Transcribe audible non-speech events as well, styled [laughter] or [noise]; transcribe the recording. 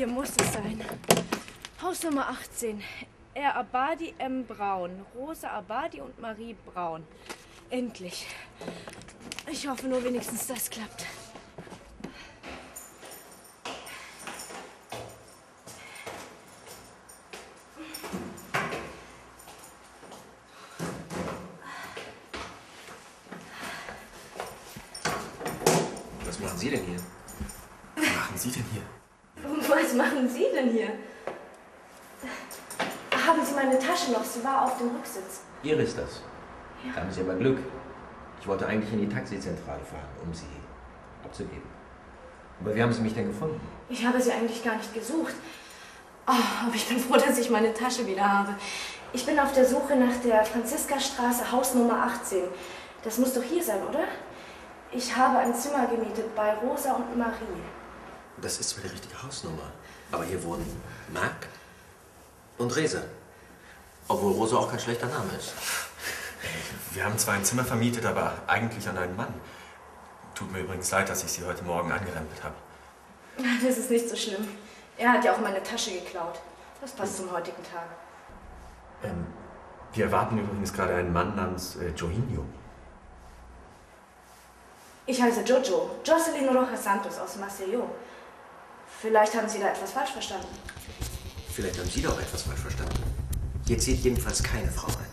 Hier muss es sein. Haus Nummer 18. R. Abadi, M. Braun. Rosa Abadi und Marie Braun. Endlich. Ich hoffe nur wenigstens, das klappt. Was machen Sie denn hier? [laughs] Was machen Sie denn hier? Was machen Sie denn hier? Haben Sie meine Tasche noch? Sie war auf dem Rücksitz. Ihre ist das. Da haben Sie aber Glück. Ich wollte eigentlich in die Taxizentrale fahren, um sie abzugeben. Aber wie haben Sie mich denn gefunden? Ich habe sie eigentlich gar nicht gesucht. Oh, aber ich bin froh, dass ich meine Tasche wieder habe. Ich bin auf der Suche nach der Franziskastraße, Haus Nummer 18. Das muss doch hier sein, oder? Ich habe ein Zimmer gemietet bei Rosa und Marie. Das ist zwar die richtige Hausnummer, aber hier wohnen Marc und Resa. Obwohl Rosa auch kein schlechter Name ist. Wir haben zwar ein Zimmer vermietet, aber eigentlich an einen Mann. Tut mir übrigens leid, dass ich Sie heute Morgen angerempelt habe. [laughs] Das ist nicht so schlimm. Er hat ja auch meine Tasche geklaut. Das passt zum heutigen Tag. Ähm, wir erwarten übrigens gerade einen Mann namens äh, Johinho. Ich heiße Jojo, Jocelyn Rojas Santos aus Maceió. Vielleicht haben Sie da etwas falsch verstanden. Vielleicht haben Sie doch etwas falsch verstanden. Hier zieht jedenfalls keine Frau ein.